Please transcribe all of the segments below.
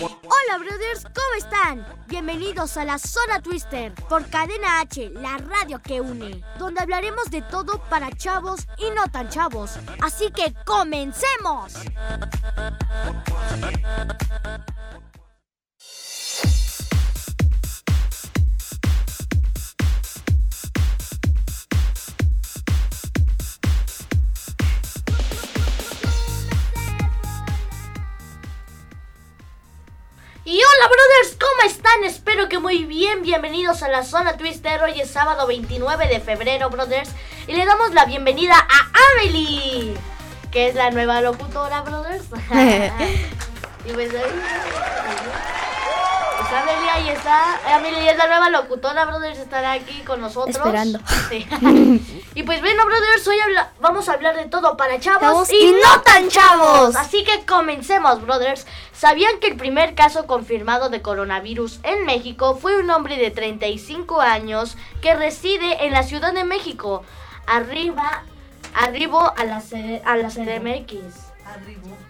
Hola brothers, ¿cómo están? Bienvenidos a la Zona Twister por Cadena H, la radio que une, donde hablaremos de todo para chavos y no tan chavos. Así que comencemos. Y hola brothers, ¿cómo están? Espero que muy bien. Bienvenidos a la Zona Twister. Hoy es sábado 29 de febrero, brothers. Y le damos la bienvenida a Amelie, que es la nueva locutora, brothers. y pues Pues Amelie ahí está. Amelie es la nueva locutora, brothers. Estará aquí con nosotros. Esperando. Sí. y pues bueno, brothers, hoy habla- vamos a hablar de todo para chavos y, y no tan chavos. Así que comencemos, brothers. ¿Sabían que el primer caso confirmado de coronavirus en México fue un hombre de 35 años que reside en la Ciudad de México? Arriba, arribó a la, C- a la CDMX.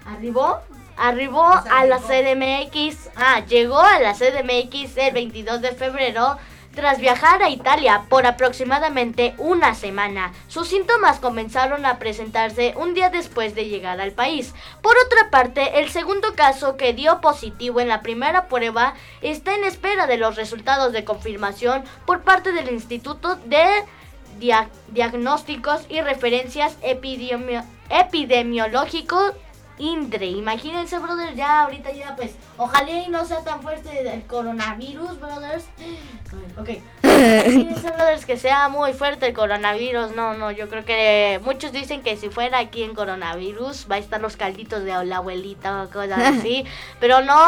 ¿Arribó? Arribó a la CDMX. Ah, llegó a la CDMX el 22 de febrero tras viajar a Italia por aproximadamente una semana. Sus síntomas comenzaron a presentarse un día después de llegar al país. Por otra parte, el segundo caso que dio positivo en la primera prueba está en espera de los resultados de confirmación por parte del Instituto de Dia- Diagnósticos y Referencias Epidemio- Epidemiológicos INDRE. Imagínense, brothers, ya ahorita ya pues, ojalá y no sea tan fuerte el coronavirus, brothers. Ok. Imagínense, brothers, que sea muy fuerte el coronavirus. No, no, yo creo que muchos dicen que si fuera aquí en coronavirus va a estar los calditos de la abuelita o cosas así. Pero no,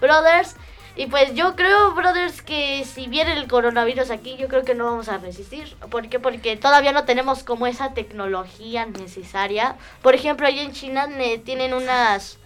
brothers. Y pues yo creo, brothers, que si viene el coronavirus aquí, yo creo que no vamos a resistir. ¿Por qué? Porque todavía no tenemos como esa tecnología necesaria. Por ejemplo, ahí en China ne- tienen unas...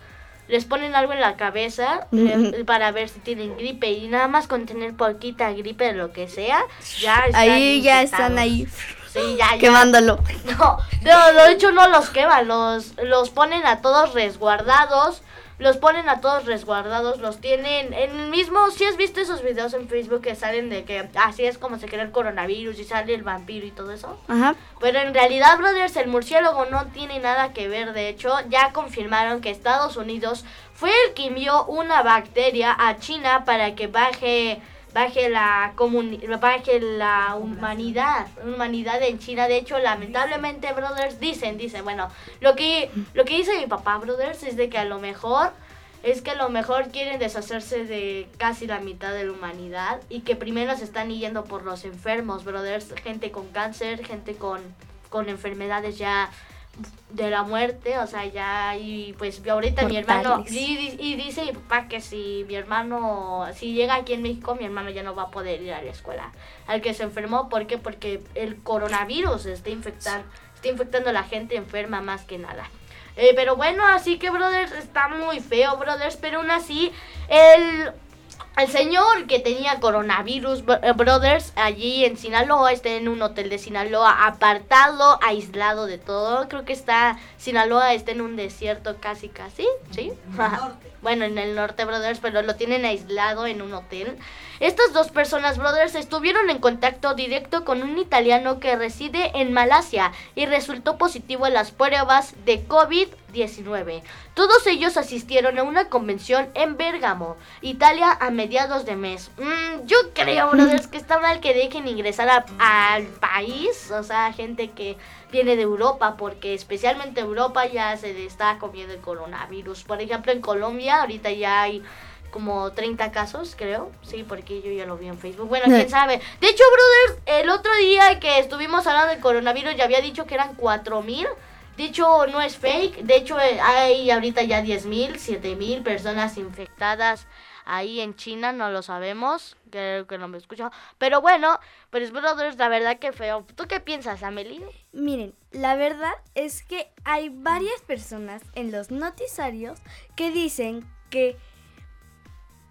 Les ponen algo en la cabeza eh, para ver si tienen gripe y nada más con tener poquita gripe de lo que sea, ya están Ahí ya infectados. están ahí Sí, ya, ya. quemándolo. No, no, de hecho no los queman, los, los ponen a todos resguardados. Los ponen a todos resguardados, los tienen en el mismo. Si has visto esos videos en Facebook que salen de que así es como se crea el coronavirus y sale el vampiro y todo eso. Ajá. Pero en realidad, brothers, el murciélago no tiene nada que ver. De hecho, ya confirmaron que Estados Unidos fue el que envió una bacteria a China para que baje baje la baje la humanidad, humanidad en China. De hecho, lamentablemente, brothers, dicen, dicen, bueno, lo que lo que dice mi papá, brothers, es de que a lo mejor es que a lo mejor quieren deshacerse de casi la mitad de la humanidad y que primero se están yendo por los enfermos, brothers, gente con cáncer, gente con, con enfermedades ya de la muerte, o sea, ya, y pues ahorita mi hermano, y dice mi papá que si mi hermano, si llega aquí en México, mi hermano ya no va a poder ir a la escuela. Al que se enfermó, ¿por qué? Porque el coronavirus está, infectar, está infectando a la gente enferma más que nada. Eh, pero bueno, así que, brothers, está muy feo, brothers, pero aún así, el... El señor que tenía coronavirus, eh, brothers, allí en Sinaloa, está en un hotel de Sinaloa, apartado, aislado de todo. Creo que está, Sinaloa está en un desierto casi, casi, ¿sí? Bueno, en el norte, brothers, pero lo tienen aislado en un hotel. Estas dos personas, brothers, estuvieron en contacto directo con un italiano que reside en Malasia y resultó positivo en las pruebas de COVID-19. Todos ellos asistieron a una convención en Bérgamo, Italia, a mediados de mes. Mm, yo creo, brothers, que está mal que dejen ingresar a- al país, o sea, gente que viene de Europa, porque especialmente Europa ya se le está comiendo el coronavirus. Por ejemplo, en Colombia ahorita ya hay como 30 casos, creo. Sí, porque yo ya lo vi en Facebook. Bueno, quién sabe. De hecho, brothers, el otro día que estuvimos hablando del coronavirus ya había dicho que eran 4000. De hecho, no es fake. De hecho, eh, hay ahorita ya 10.000, 7.000 personas infectadas ahí en China, no lo sabemos, creo que no me escucho. Pero bueno, pues brothers, la verdad que feo. ¿Tú qué piensas, Amelie? Miren, la verdad es que hay varias personas en los noticiarios que dicen que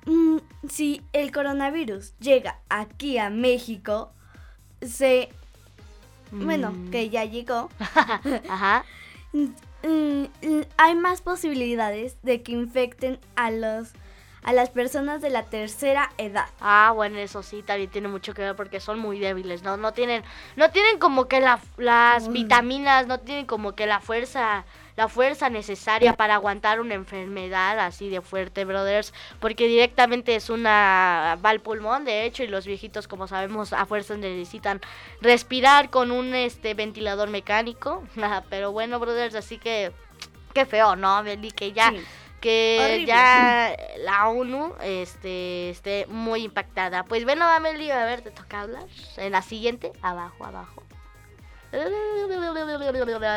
mm, si el coronavirus llega aquí a México, se... Bueno, Mm. que ya llegó. Ajá. mm, hay más posibilidades de que infecten a los a las personas de la tercera edad. Ah, bueno, eso sí, también tiene mucho que ver porque son muy débiles, ¿no? No tienen, no tienen como que la- las Mm. vitaminas, no tienen como que la fuerza, la fuerza necesaria para aguantar una enfermedad así de fuerte, brothers, porque directamente es una, va al pulmón, de hecho, y los viejitos, como sabemos, a fuerza necesitan respirar con un, este, ventilador mecánico, pero bueno, brothers, así que, qué feo, ¿no, Beli? Que ya Sí. Que Horrible. ya la ONU este, esté muy impactada. Pues bueno, Amelie, a ver, te toca hablar. En la siguiente, abajo, abajo.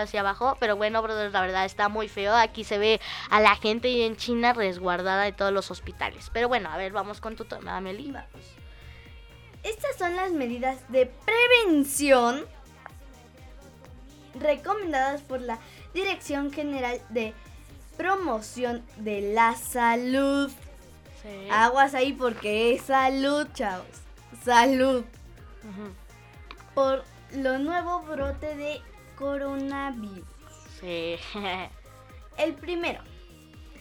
Hacia abajo, pero bueno, brothers, la verdad está muy feo. Aquí se ve a la gente en China resguardada de todos los hospitales. Pero bueno, a ver, vamos con tu toma, Amelie. Estas son las medidas de prevención recomendadas por la Dirección General de Promoción de la Salud. Sí. Aguas ahí porque es salud, chavos. Salud. Por lo nuevo brote de coronavirus. Sí. El primero,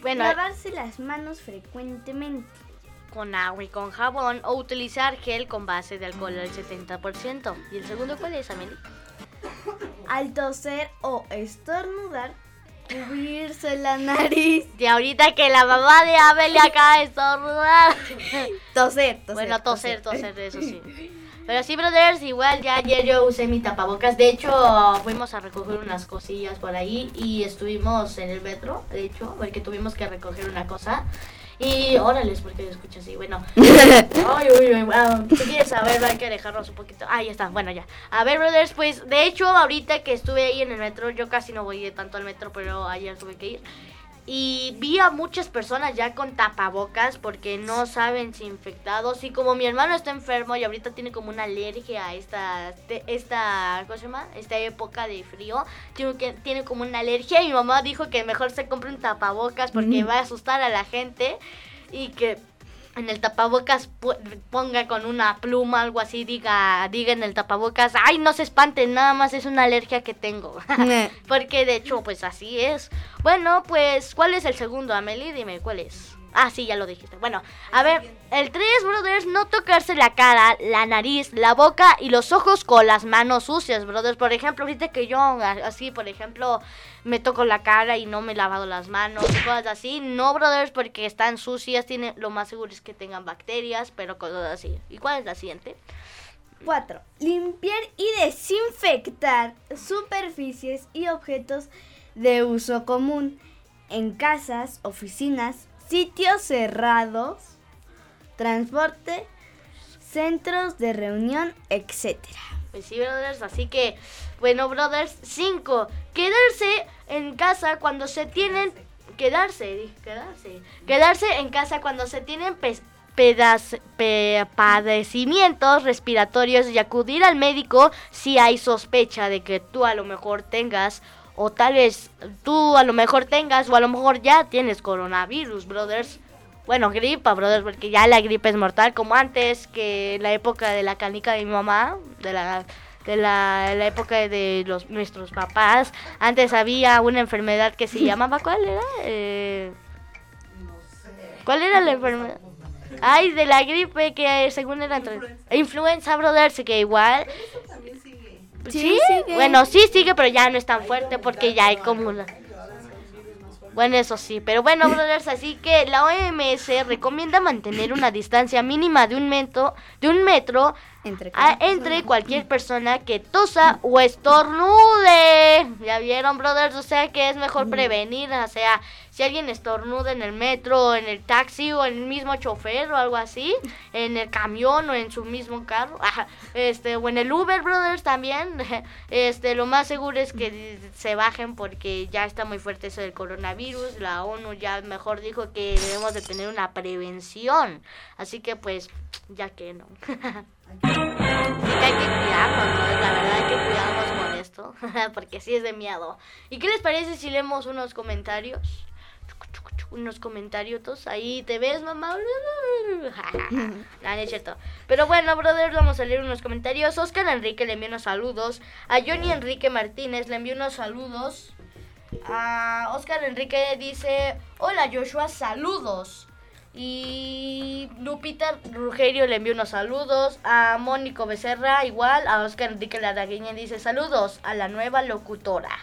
bueno, lavarse las manos frecuentemente. con agua y con jabón o utilizar gel con base de alcohol al 70%. ¿Y el segundo cuál es, Amelie? Al toser o estornudar, cubrirse la nariz. De ahorita que la mamá de Amelie acaba de estornudar. Toser, toser. bueno, toser, toser, eso sí. Pero sí, brothers, igual ya ayer yo usé mi tapabocas. De hecho, fuimos a recoger unas cosillas por ahí y estuvimos en el metro, de hecho, porque tuvimos que recoger una cosa. Y órales, porque escucho así, bueno. Ay, uy, uy, ah, si quieres saber, hay que dejarnos un poquito. Ahí está, bueno, ya. A ver, brothers, pues, de hecho, ahorita que estuve ahí en el metro, yo casi no voy tanto al metro, pero ayer tuve que ir. Y vi a muchas personas ya con tapabocas porque no saben si infectados. Y como mi hermano está enfermo y ahorita tiene como una alergia a esta, esta, ¿cómo se llama? Esta época de frío. Tiene, que, tiene como una alergia y mi mamá dijo que mejor se compre un tapabocas porque va a asustar a la gente. Y que en el tapabocas ponga con una pluma, algo así, diga, diga en el tapabocas, ay, no se espanten, nada más es una alergia que tengo. Porque de hecho, pues así es. Bueno, pues, ¿cuál es el segundo, Amelie? Dime, ¿cuál es? Ah, sí, ya lo dijiste. Bueno, a ver, el 3, brothers, no tocarse la cara, la nariz, la boca y los ojos con las manos sucias, brothers. Por ejemplo, ahorita que yo, así, por ejemplo, me toco la cara y no me he lavado las manos cosas así. No, brothers, porque están sucias, tiene, lo más seguro es que tengan bacterias, pero cosas así. ¿Y cuál es la siguiente? 4. Limpiar y desinfectar superficies y objetos de uso común en casas, oficinas, sitios cerrados, transporte, centros de reunión, etc. Pues sí, brothers, así que, bueno, brothers, 5. Quedarse en casa cuando se tienen... Quedarse, quedarse. Quedarse en casa cuando se tienen pe- padecimientos respiratorios y acudir al médico si hay sospecha de que tú a lo mejor tengas o tal vez tú a lo mejor tengas o a lo mejor ya tienes coronavirus, brothers. Bueno, gripa, brothers, porque ya la gripe es mortal, como antes que en la época de la canica de mi mamá, de la de la, la época de los nuestros papás. Antes había una enfermedad que se llamaba, ¿cuál era? Eh, ¿Cuál era la enfermedad? Ay, de la gripe que según era. Influenza, brothers, que igual... ¿Sí? sigue. Bueno, sí sigue, pero ya no es tan fuerte porque ya hay como una... Bueno, eso sí, pero bueno, brothers, así que la OMS recomienda mantener una distancia mínima de un metro, de un metro Entre, a- entre cualquier persona que tosa o estornude. ¿Ya vieron, brothers? O sea que es mejor prevenir, o sea, si alguien estornuda en el metro, en el taxi o en el mismo chofer o algo así, en el camión o en su mismo carro, este, o en el Uber Brothers también, este, lo más seguro es que se bajen porque ya está muy fuerte eso del coronavirus, la ONU ya mejor dijo que debemos de tener una prevención, así que pues, ya que no. hay que cuidarnos, la verdad hay que cuidarnos con esto, porque sí es de miedo. ¿Y qué les parece si leemos unos comentarios? Unos comentarios, ahí te ves, mamá. no, es cierto. Pero bueno, brother, vamos a leer unos comentarios. Oscar Enrique le envió unos saludos. A Johnny Enrique Martínez le envió unos saludos. A Oscar Enrique dice: Hola Joshua, saludos. Y Lupita Rugerio le envió unos saludos. A Mónico Becerra, igual. A Oscar Enrique Ladagueña dice saludos a la nueva locutora.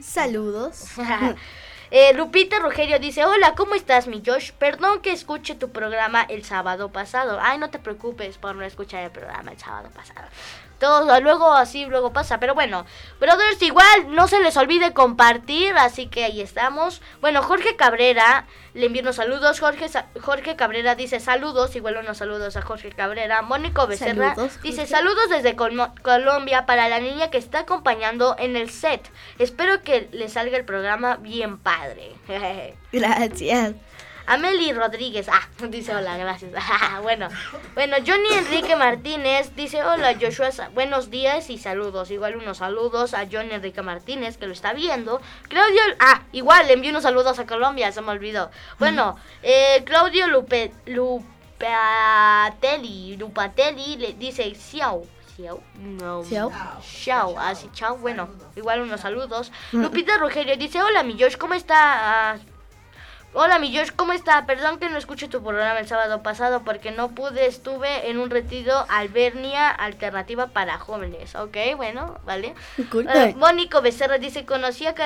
Saludos. eh, Lupita Rugerio dice, hola, ¿cómo estás, mi Josh? Perdón que escuche tu programa el sábado pasado. Ay, no te preocupes por no escuchar el programa el sábado pasado. Todo, luego así, luego pasa. Pero bueno, brothers, igual no se les olvide compartir, así que ahí estamos. Bueno, Jorge Cabrera le envío unos saludos. Jorge, Jorge Cabrera dice saludos, igual unos saludos a Jorge Cabrera. Mónico Becerra dice saludos desde Colombia para la niña que está acompañando en el set. Espero que le salga el programa bien padre. Gracias. Ameli Rodríguez, ah, dice hola, gracias. bueno, bueno, Johnny Enrique Martínez dice hola Joshua, buenos días y saludos. Igual unos saludos a Johnny Enrique Martínez que lo está viendo. Claudio, ah, igual le envío unos saludos a Colombia, se me olvidó. Bueno, eh, Claudio Lupe, Lupatelli, Lupatelli le dice Xiao. No, Xiao, así, chao, bueno, igual unos saludos. Lupita Rogelio dice, hola mi Josh, ¿cómo está? Hola mi Josh, ¿cómo está? Perdón que no escuché tu programa el sábado pasado porque no pude, estuve en un retiro Albernia Alternativa para Jóvenes. Ok, bueno, vale. Uh, Mónico Becerra dice, conocí a,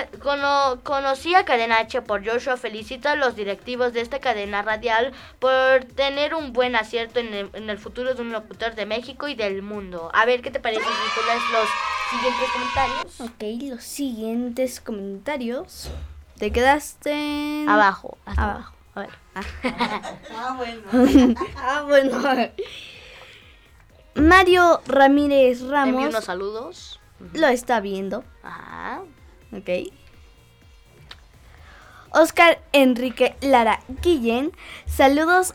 conocí a Cadena H por Joshua, felicito a los directivos de esta cadena radial por tener un buen acierto en el, en el futuro de un locutor de México y del mundo. A ver, ¿qué te parece los siguientes comentarios? Ok, los siguientes comentarios. Te quedaste abajo, abajo. A ver. ah, bueno. ah, bueno. Mario Ramírez Ramos. Envío unos saludos. Lo está viendo. Ajá. Ok. Oscar Enrique Lara Guillén. Saludos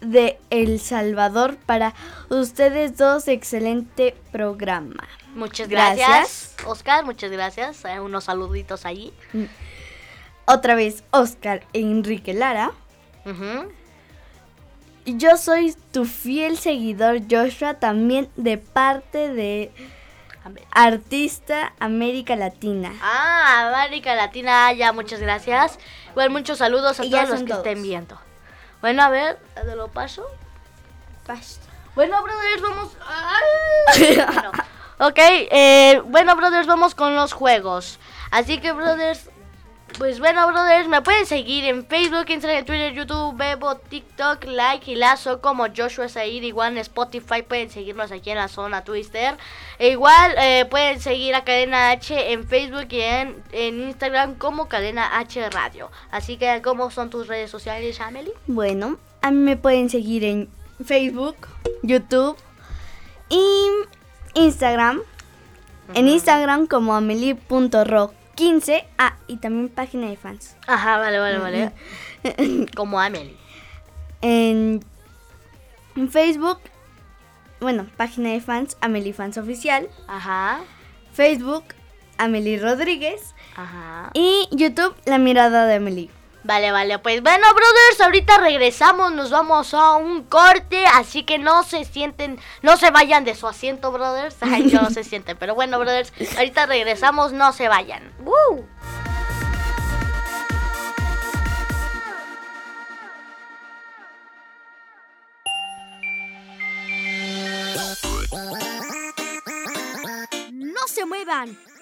de El Salvador para ustedes dos. Excelente programa. Muchas gracias. Oscar, muchas gracias. Eh, unos saluditos allí. Otra vez Oscar e Enrique Lara. Yo soy tu fiel seguidor Joshua, también de parte de Artista América Latina. Ah, América Latina, ya muchas gracias. Igual muchos saludos a todos los que estén viendo. Bueno, a ver, ¿de lo paso? Paso. Bueno, brothers, vamos. bueno, ok, eh, bueno, brothers, vamos con los juegos. Así que, brothers, pues bueno, brothers, me pueden seguir en Facebook, Instagram, Twitter, YouTube, Bebo, TikTok, Like y Lazo como Joshua Said. Igual en Spotify pueden seguirnos aquí en la zona Twister. E igual eh, pueden seguir a Cadena H en Facebook y en, Instagram como Cadena H Radio. Así que, ¿cómo son tus redes sociales, Amelie? Bueno, a mí me pueden seguir en Facebook, YouTube y Instagram. En Instagram como amelie.rock 15. Ah, y también página de fans. Ajá, vale, vale, vale. Como Amelie. En, Facebook, bueno, página de fans, Amelie Fans Oficial. Ajá. Facebook, Amelie Rodríguez. Ajá. Y YouTube, La Mirada de Amelie. Vale, vale, pues bueno, brothers, ahorita regresamos, nos vamos a un corte, así que no se sienten, no se vayan de su asiento, brothers. Ay, no se sienten, pero bueno, brothers, ahorita regresamos, no se vayan. ¡Woo! se muevan.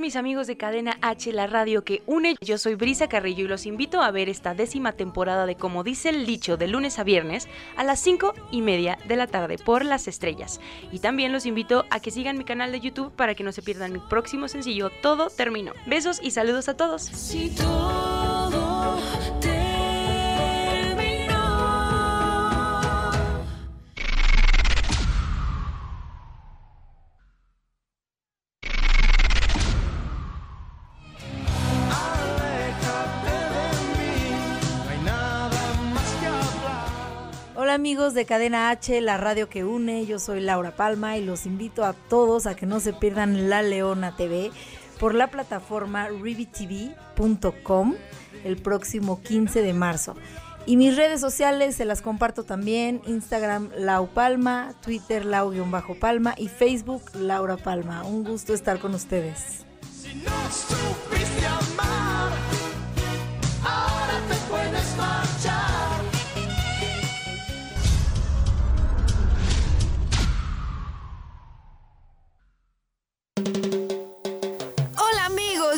Mis amigos de Cadena H, la radio que une. Yo soy Brisa Carrillo y los invito a ver esta décima temporada de Como dice el dicho de lunes a viernes a las 5 y media de la tarde por las estrellas. Y también los invito a que sigan mi canal de YouTube para que no se pierdan mi próximo sencillo Todo Terminó. Besos y saludos a todos. Amigos de Cadena H, la radio que une, yo soy Laura Palma y los invito a todos a que no se pierdan La Leona TV por la plataforma rivitv.com el próximo 15 de marzo. Y mis redes sociales se las comparto también, Instagram Lau Palma, Twitter Lau-Palma y Facebook Laura Palma. Un gusto estar con ustedes.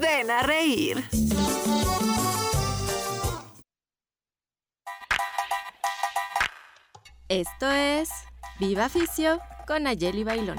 ven a reír. Esto es Viva Fisio con Ayeli Bailón.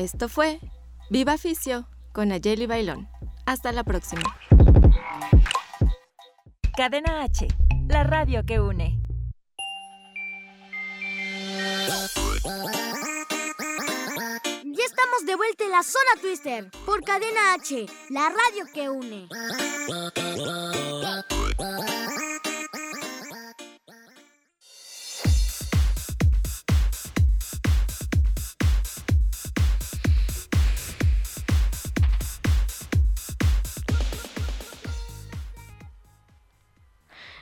Esto fue Viva Fisio con Ayeli Bailón. Hasta la próxima. Cadena H, la radio que une. Ya estamos de vuelta en la zona Twister por Cadena H, la radio que une.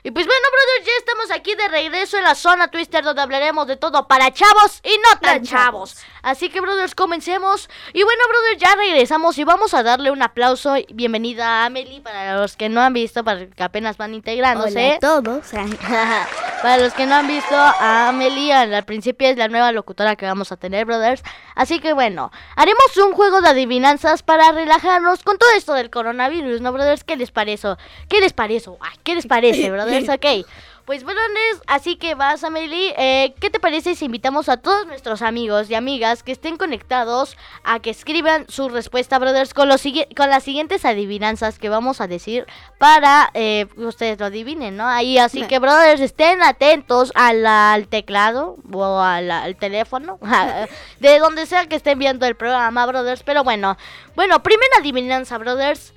Y pues bueno, brothers, ya estamos aquí de regreso en la zona Twister donde hablaremos de todo para chavos y no tan chavos. Así que, brothers, comencemos. Y bueno, brothers, ya regresamos y vamos a darle un aplauso bienvenida a Amelie para los que no han visto, para que apenas van integrándose. Hola a todos. Para los que no han visto a Amelie, al principio es la nueva locutora que vamos a tener, brothers. Así que bueno, haremos un juego de adivinanzas para relajarnos con todo esto del coronavirus, ¿no, brothers? ¿Qué les parece? ¿Qué les parece? Ay, ¿Qué les parece, brothers? Ok. Pues brothers, así que vas, Amelie. Eh, ¿Qué te parece si invitamos a todos nuestros amigos y amigas que estén conectados a que escriban su respuesta, brothers, con, los, con las siguientes adivinanzas que vamos a decir para eh, que ustedes lo adivinen, ¿no? Ahí, así que, brothers, estén atentos al, al teclado o al teléfono, de donde sea que estén viendo el programa, brothers. Pero bueno, bueno, primera adivinanza, brothers.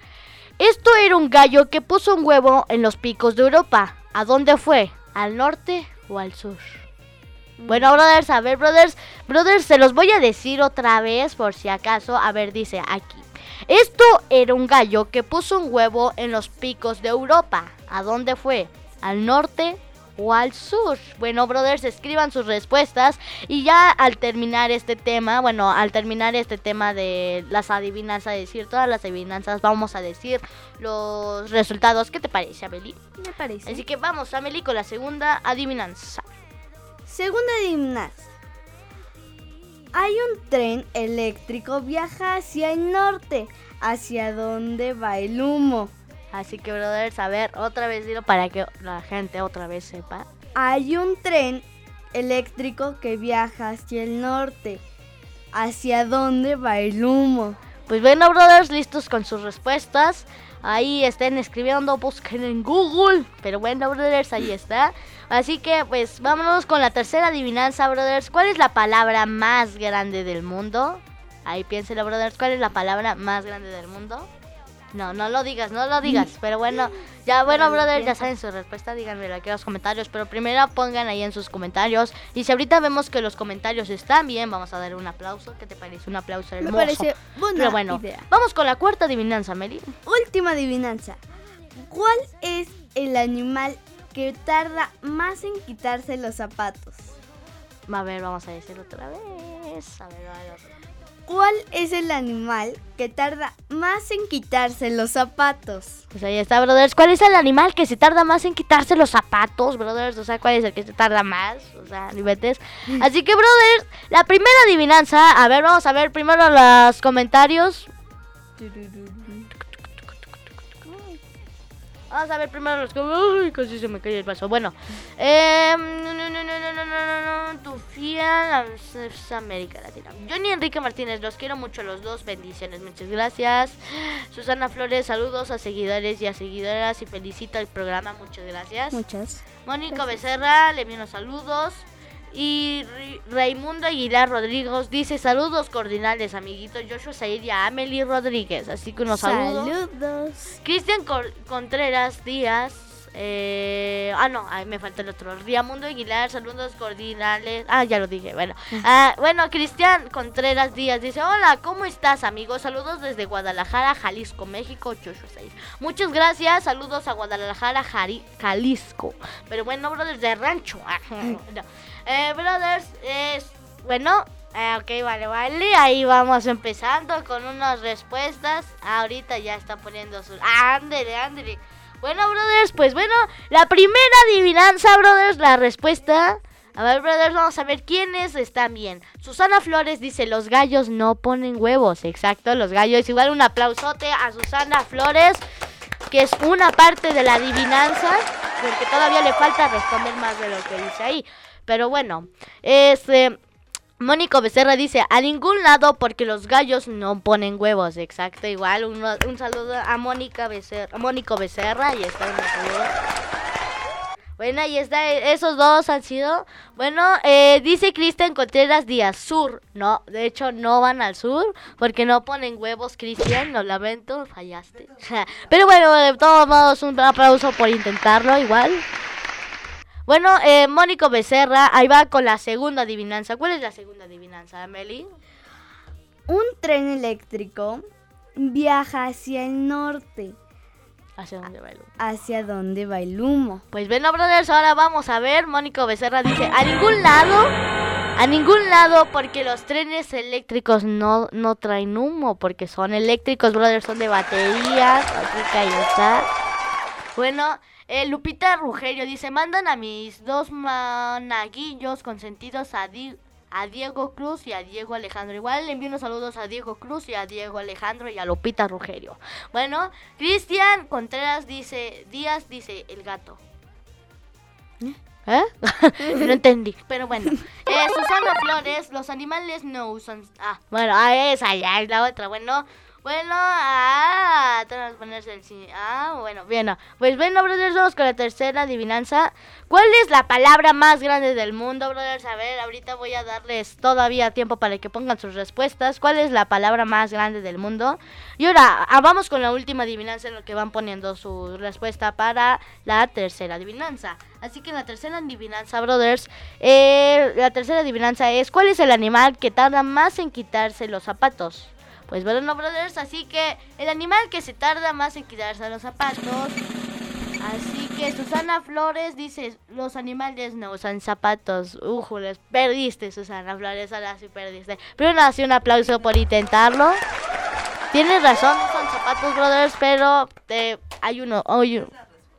Esto era un gallo que puso un huevo en los picos de Europa. ¿A dónde fue? ¿Al norte o al sur? Bueno, brothers, a ver, brothers, brothers, se los voy a decir otra vez por si acaso. A ver, dice aquí. Esto era un gallo que puso un huevo en los picos de Europa. ¿A dónde fue? ¿Al norte o al sur? Bueno, brothers, escriban sus respuestas y ya al terminar este tema, bueno, al terminar este tema de las adivinanzas, decir todas las adivinanzas, vamos a decir los resultados. ¿Qué te parece, Amelie? Me parece. Así que vamos, Amelie, con la segunda adivinanza. Segunda adivinanza. Hay un tren eléctrico viaja hacia el norte. ¿Hacia dónde va el humo? Así que, brothers, a ver, otra vez dilo para que la gente otra vez sepa. Hay un tren eléctrico que viaja hacia el norte. ¿Hacia dónde va el humo? Pues bueno, brothers, listos con sus respuestas. Ahí estén escribiendo, busquen en Google. Pero bueno, brothers, ahí está. Así que, pues, vámonos con la tercera adivinanza, brothers. ¿Cuál es la palabra más grande del mundo? Ahí piénselo, brothers. ¿Cuál es la palabra más grande del mundo? No, no lo digas, no lo digas. Pero bueno, ya, bueno, brothers, ya saben su respuesta. Díganmelo aquí en los comentarios. Pero primero pongan ahí en sus comentarios. Y si ahorita vemos que los comentarios están bien, vamos a dar un aplauso. ¿Qué te parece? Un aplauso hermoso. Me parece buena Pero bueno, idea. vamos con la cuarta adivinanza, Meli. Última adivinanza. ¿Cuál es el animal que tarda más en quitarse los zapatos? A ver, vamos a decirlo otra vez. A ver, a ver, a ver. ¿Cuál es el animal que tarda más en quitarse los zapatos? Pues ahí está, brothers. ¿Cuál es el animal que se tarda más en quitarse los zapatos, brothers? O sea, ¿cuál es el que se tarda más? O sea, nivetes. Así que, brothers, la primera adivinanza. A ver, vamos a ver primero los comentarios. Vamos a ver primero los que. Uy, casi se me cae el vaso. Bueno, eh, no, no, no, no, no, no, no, tu fiel América Latina. Johnny Enrique Martínez, los quiero mucho los dos. Bendiciones, muchas gracias. Susana Flores, saludos a seguidores y a seguidoras y felicita el programa, muchas gracias. Muchas. Mónica Becerra, le envío saludos. Y Raimundo Aguilar Rodríguez dice saludos cordiales, amiguitos. Joshua Said y a Amelie Rodríguez. Así que unos saludos. Saludos. Cristian Contreras Díaz. eh, ah, no, ay, me falta el otro. Riamundo Aguilar, saludos cordiales. Ah, ya lo dije. Bueno, Ah, bueno, Cristian Contreras Díaz dice: Hola, ¿cómo estás, amigos? Saludos desde Guadalajara, Jalisco, México. Joshua Said. Muchas gracias. Saludos a Guadalajara, Jari- Jalisco. Pero bueno, brothers de rancho. Ah, no. Eh, brothers, es. Bueno, eh, ok, vale, vale. Ahí vamos empezando con unas respuestas. Ahorita ya está poniendo sus. Ándele, ándele. Bueno, brothers, pues bueno, la primera adivinanza, brothers, la respuesta. A ver, brothers, vamos a ver quiénes están bien. Susana Flores dice, los gallos no ponen huevos. Exacto, los gallos. Igual un aplausote a Susana Flores, que es una parte de la adivinanza, porque todavía le falta responder más de lo que dice ahí. Pero bueno, este... Mónico Becerra dice, a ningún lado porque los gallos no ponen huevos. Exacto, igual. Un, un saludo a Mónica Becerra, Mónico Becerra y está. Bueno, ahí está, eh, esos dos han sido. Bueno, eh, dice Cristian Contreras Díaz, sur. No, de hecho no van al sur porque no ponen huevos, Cristian. Lo lamento, fallaste. Pero bueno, de todos modos, un aplauso por intentarlo, igual. Bueno, eh, Mónico Becerra, ahí va con la segunda adivinanza. ¿Cuál es la segunda adivinanza, Meli? Un tren eléctrico viaja hacia el norte. ¿Hacia dónde va el humo? ¿Hacia dónde va el humo? Pues bueno, brothers, ahora vamos a ver. Mónico Becerra dice, a ningún lado, a ningún lado, porque los trenes eléctricos no, no traen humo, porque son eléctricos, brothers, son de baterías. Así que ahí está. Bueno, eh, Lupita Rugerio dice, mandan a mis dos managuillos consentidos a, Di- a Diego Cruz y a Diego Alejandro. Igual le envío unos saludos a Diego Cruz y a Diego Alejandro y a Lupita Rugerio. Bueno, Cristian Contreras dice, Díaz dice, el gato. ¿Eh? no entendí, pero bueno. Eh, Susana Flores, los animales no usan... Ah, bueno, ah, esa ya es la otra, bueno. Bueno, ah, tenemos que ponerse el sí. Ah, bueno, bien. Pues bueno, brothers, vamos con la tercera adivinanza. ¿Cuál es la palabra más grande del mundo, brothers? A ver, ahorita voy a darles todavía tiempo para que pongan sus respuestas. ¿Cuál es la palabra más grande del mundo? Y ahora, ah, vamos con la última adivinanza en lo que van poniendo su respuesta para la tercera adivinanza. Así que la tercera adivinanza, brothers, eh, la tercera adivinanza es ¿cuál es el animal que tarda más en quitarse los zapatos? Pues bueno, brothers, así que el animal que se tarda más en quitarse los zapatos. Así que Susana Flores dice, los animales no usan zapatos. Újules, perdiste, Susana Flores, ahora sí perdiste. Pero no, sí un aplauso por intentarlo. Tienes razón, son zapatos, brothers, pero eh, hay uno, uno.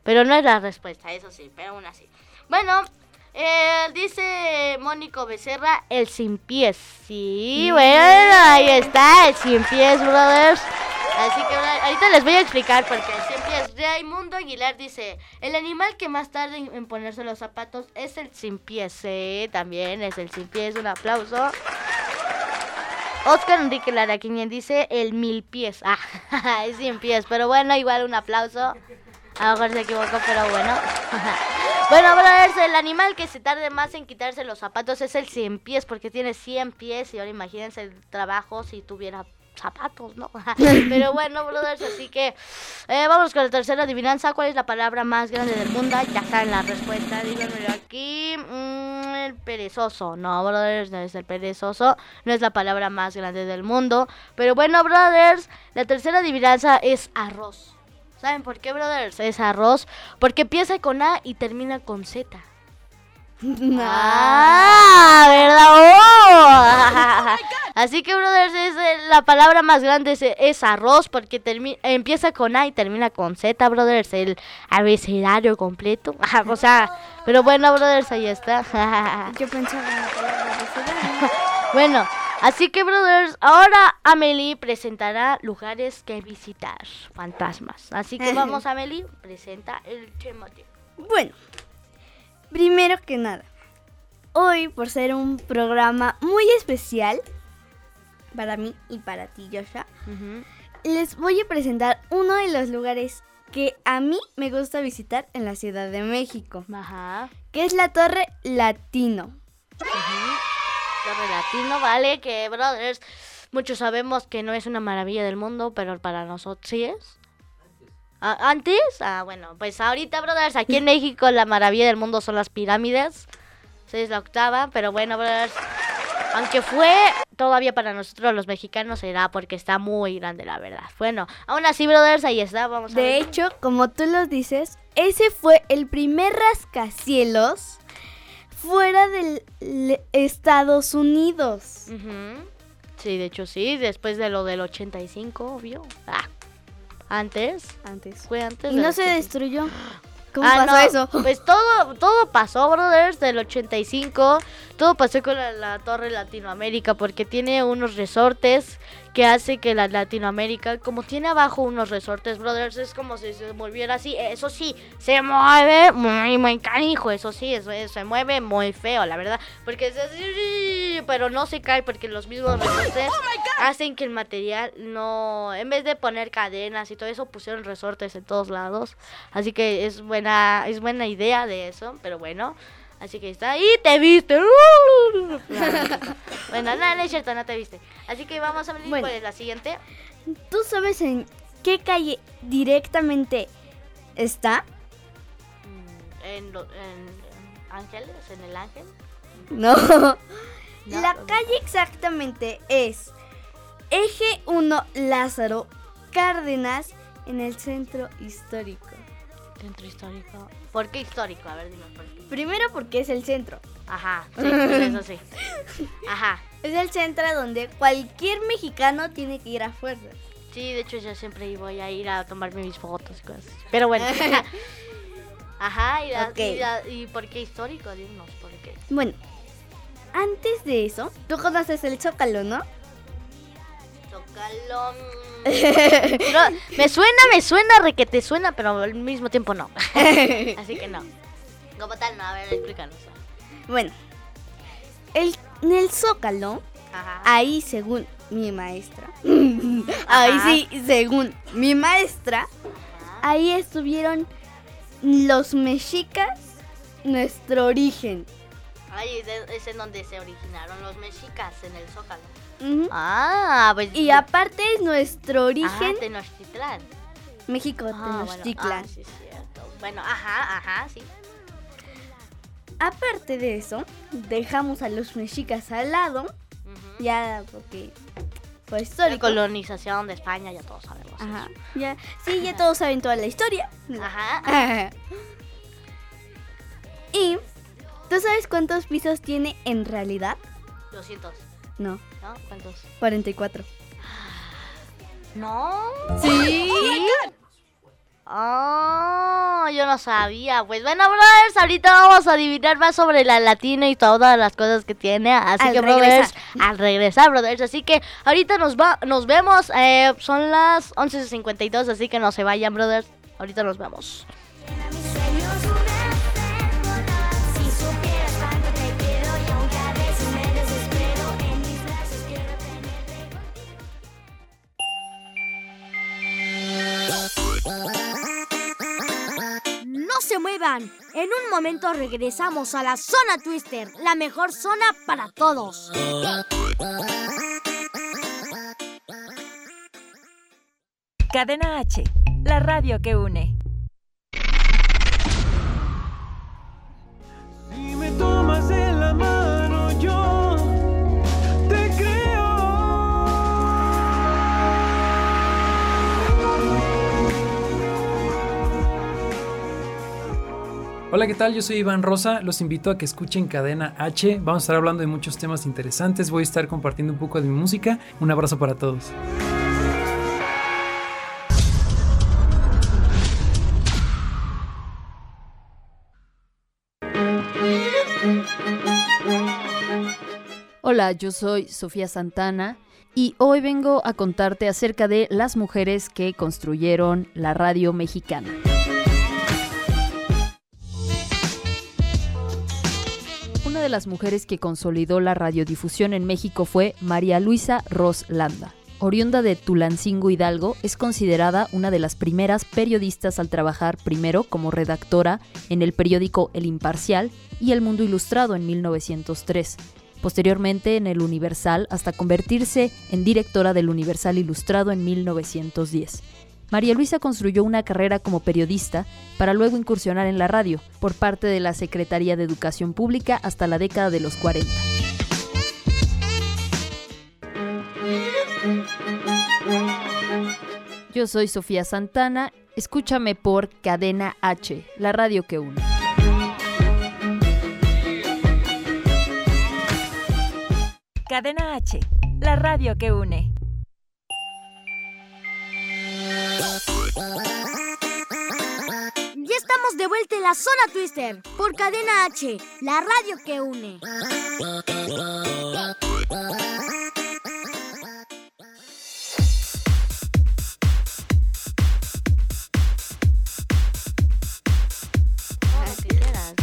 Pero no es la respuesta, eso sí, pero aún así. Bueno, eh, dice Mónico Becerra, el sin pies. Sí, bueno, ahí está, el sin pies, brothers. Así que ahorita les voy a explicar porque siempre es Raimundo Aguilar dice, el animal que más tarda en, ponerse los zapatos es el sin pies. Sí, también es el sin pies, un aplauso. Oscar Enrique Lara dice el mil pies. Ah, es sin pies, pero bueno, igual un aplauso. A lo mejor se equivocó, pero bueno. bueno, brothers, el animal que se tarde más en quitarse los zapatos es el 100 pies, porque tiene 100 pies y ahora imagínense el trabajo si tuviera zapatos, ¿no? pero bueno, brothers, así que eh, vamos con la tercera adivinanza. ¿Cuál es la palabra más grande del mundo? Ya saben la respuesta, díganmelo aquí. Mm, el perezoso. No, brothers, no es el perezoso. No es la palabra más grande del mundo. Pero bueno, brothers, la tercera adivinanza es arroz. ¿Saben por qué, brothers? Es arroz. Porque empieza con A y termina con Z. Ah, ¿verdad? Oh. Así que, brothers, es eh, la palabra más grande es, es arroz porque termi- empieza con A y termina con Z, brothers, el abecedario completo. o sea, pero bueno, brothers, ahí está. Yo pensaba en la palabra abecedario. bueno, así que, brothers, ahora Amelie presentará lugares que visitar, fantasmas. Así que vamos, Amelie, presenta el tema. Bueno, primero que nada, hoy por ser un programa muy especial para mí y para ti, Joshua, les voy a presentar uno de los lugares que a mí me gusta visitar en la Ciudad de México, Ajá. que es la Torre Latino. Torre Latino, vale, que brothers, muchos sabemos que no es una maravilla del mundo, pero para nosotros sí es. Ah, ¿Antes? Ah, bueno, pues ahorita, brothers, aquí en México la maravilla del mundo son las pirámides. Sí, es la octava, pero bueno, brothers, aunque fue todavía para nosotros los mexicanos será porque está muy grande, la verdad. Bueno, aún así, brothers, ahí está, vamos a De ver. hecho, como tú lo dices, ese fue el primer rascacielos fuera de Estados Unidos. Sí, de hecho sí, después de lo del 85, obvio. Ah, antes. Antes. Fue antes. Y no se 85. destruyó. ¿Cómo Ah, pasó no, eso? Pues todo, todo pasó, brothers, del 85. Todo pasó con la, la Torre Latinoamérica porque tiene unos resortes que hace que la Latinoamérica, como tiene abajo unos resortes, brothers, es como si se moviera así. Eso sí, se mueve muy, muy canijo. Eso sí, eso, eso se mueve muy feo, la verdad. Porque es así, pero no se cae porque los mismos resortes hacen que el material no. En vez de poner cadenas y todo eso, pusieron resortes en todos lados. Así que es buena, es buena idea de eso, pero bueno. Así que está ahí, te viste. bueno, no, no es cierto, no te viste. Así que vamos a venir Bueno. por la siguiente. ¿Tú sabes en qué calle directamente está? Mm, En, lo- en- en Ángeles, en el Ángel. No. No. La calle exactamente es Eje 1 Lázaro Cárdenas en el centro histórico. Centro histórico. ¿Por qué histórico? A ver, dime por qué. Primero porque es el centro. Ajá, sí, pues eso sí. Ajá. Es el centro donde cualquier mexicano tiene que ir a fuerzas. Sí, de hecho yo siempre voy a ir a tomarme mis fotos y cosas. Pero bueno. Ajá, y, la- y, la- ¿y por qué histórico? Dinos, ¿por qué? Bueno, antes de eso, tú conoces el Zócalo, ¿no? Zócalo. No, me suena, me suena, re que te suena, pero al mismo tiempo no. Así que no. Como tal, no, a ver, explícanos. Bueno, el, en el Zócalo, Ajá. ahí según mi maestra, ahí sí, según mi maestra, ahí estuvieron los mexicas, nuestro origen. Ahí es en donde se originaron los mexicas, en el Zócalo. Ah, pues. Y aparte es nuestro Ah, origen, Tenochtitlán. México Ah, bueno, Tenochtitlan. ah, sí, cierto. Bueno, ajá, ajá, sí. Aparte de eso, dejamos a los mexicas al lado, ya porque fue La histórico. colonización de España, ya todos sabemos. Ajá, ya, sí, ya todos saben toda la historia. Ajá. y, ¿tú sabes cuántos pisos tiene en realidad? 200, No, ¿no? ¿Cuántos? 44. No. Sí. Oh, yo no sabía. Pues bueno, brothers, ahorita vamos a adivinar más sobre la latina y todas las cosas que tiene. Así Al que, regresar. brothers, al regresar, brothers. Así que ahorita nos va, nos vemos. eh, son las 11.52, así que no se vayan, brothers. Ahorita nos vemos. No se muevan. En un momento regresamos a la zona Twister, la mejor zona para todos. Cadena H, la radio que une. Si me tomas de Hola, ¿qué tal? Yo soy Iván Rosa. Los invito a que escuchen Cadena H. Vamos a estar hablando de muchos temas interesantes. Voy a estar compartiendo un poco de mi música. Un abrazo para todos. Hola, yo soy Sofía Santana y hoy vengo a contarte acerca de las mujeres que construyeron la radio mexicana. De las mujeres que consolidó la radiodifusión en México fue María Luisa Ros Landa. Oriunda de Tulancingo Hidalgo, es considerada una de las primeras periodistas al trabajar primero como redactora en el periódico El Imparcial y El Mundo Ilustrado en 1903, posteriormente en el Universal hasta convertirse en directora del Universal Ilustrado en 1910. María Luisa construyó una carrera como periodista para luego incursionar en la radio por parte de la Secretaría de Educación Pública hasta la década de los 40. Yo soy Sofía Santana, escúchame por Cadena H, la radio que une. Cadena H, la radio que une. Ya estamos de vuelta en la zona Twister por Cadena H, la radio que une. Ah.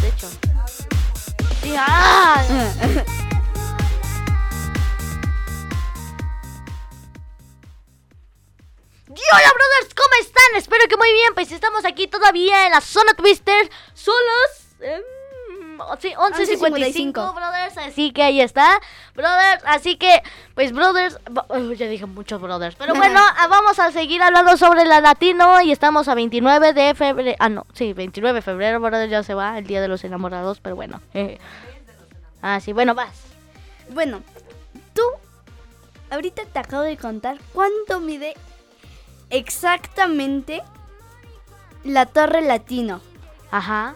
De hecho. hola brothers, ¿cómo están? Espero que muy bien, pues estamos aquí todavía en la zona Twister. Son las... em, sí, 11.55 11:55. brothers, así que ahí está, brothers, así que, pues brothers, oh, ya dije muchos brothers, pero bueno, ah, vamos a seguir hablando sobre la latino y estamos a 29 de febrero, ah no, sí, 29 de febrero, brothers, ya se va, el día de los enamorados, pero bueno. eh. Ah, sí, bueno, vas. Bueno, tú ahorita te acabo de contar cuánto mide exactamente la torre latino. Ajá.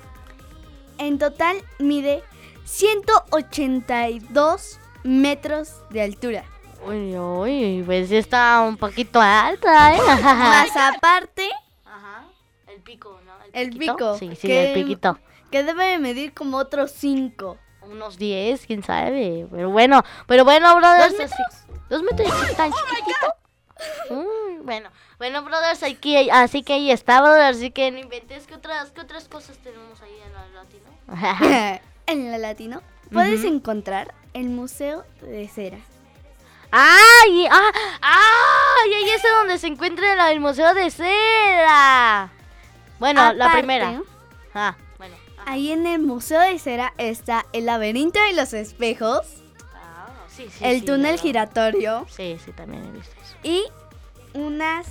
En total mide 182 metros de altura. Uy, uy, pues está un poquito alta, ¿eh? Más aparte, Ajá. El pico, ¿no? el piquito. pico. Sí, sí, que- el piquito. Que debe de medir como otros 5. Unos 10, quién sabe. Pero bueno, pero bueno, brothers. ¿Dos así- ¿Dos metros? ¿Tan chiquitito? Uy, bueno, bueno, brothers, aquí, así que ahí está, brothers. Así que no inventes. ¿Qué otras, qué otras cosas tenemos ahí en el latino? en la latino puedes encontrar el Museo de Cera. ¡Ay! ¡Ah! ¡Ay! Ahí es donde se encuentra la- el Museo de Cera. Bueno, la primera. Ah, bueno. Ahí en el Museo de Cera está el laberinto de los espejos, Ah, sí, sí, el sí, túnel giratorio Sí, sí, también he visto. Y unas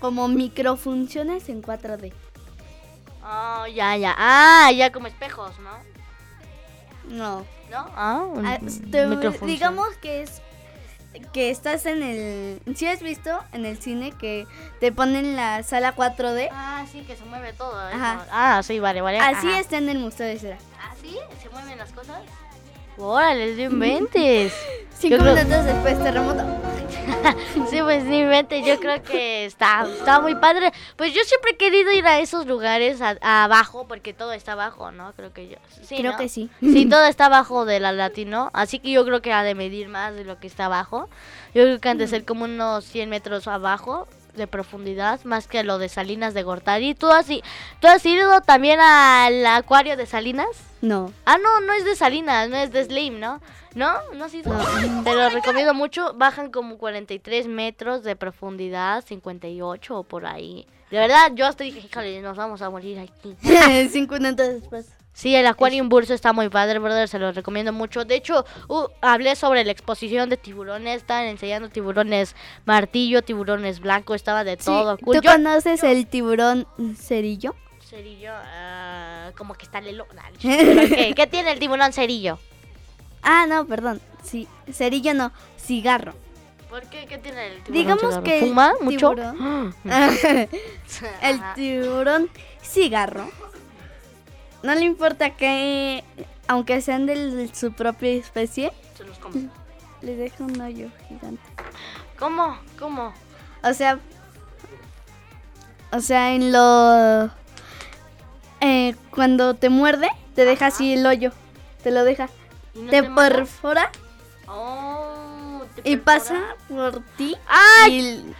como microfunciones en 4D. Oh, ya, ya. Ah, ya como espejos, ¿no? No. ¿No? Ah, Ah, te- digamos que es que estás en el si has visto en el cine que te ponen la sala 4D Ah, sí, que se mueve todo. ¿eh? Ajá. Ah, sí, vale, vale. así Ajá. está en el Museo de Cera ¿Ah, sí? ¿Se mueven las cosas? Órale, no inventes. cinco creo- minutos después terremoto sí, pues ni mente, yo creo que está, está muy padre. Pues yo siempre he querido ir a esos lugares a- a abajo, porque todo está abajo, ¿no? Creo que yo. Sí, Creo ¿no? que sí. Sí, todo está abajo de la latino, así que yo creo que ha de medir más de lo que está abajo. Yo creo que han de ser como unos 100 metros abajo de profundidad, más que lo de Salinas de Gortari. ¿Tú has, ¿Tú has ido también al acuario de Salinas? No. Ah, no, no es de Salinas, no es de Slim, ¿no? ¿No? ¿No has ido? Te lo recomiendo mucho. Bajan como 43 metros de profundidad, 58 o por ahí. De verdad, yo hasta dije, híjole, nos vamos a morir aquí. Cinco minutos después. Sí, el Aquarium Burso está muy padre, brother, se lo recomiendo mucho. De hecho, uh, hablé sobre la exposición de tiburones, estaban enseñando tiburones martillo, tiburones blanco, estaba de todo. Sí, cool. ¿Tú Yo- conoces el tiburón cerillo? Cerillo, ah, como que está lelo. nah, ¿pero ¿Qué? ¿Qué tiene el tiburón cerillo? Ah, no, perdón. Sí, cerillo no, cigarro. ¿Por qué? ¿Qué tiene el tiburón Digamos cigarro? que el ¿Fuma mucho? tiburón- el tiburón cigarro. No le importa que, aunque sean de su propia especie, Se los come. le deja un hoyo gigante. ¿Cómo? ¿Cómo? O sea, o sea, en lo, eh, cuando te muerde, te deja así el hoyo, te lo deja, ¿Y no te te perfora Oh, ¿te y perfora? pasa por ti. ¡Ay!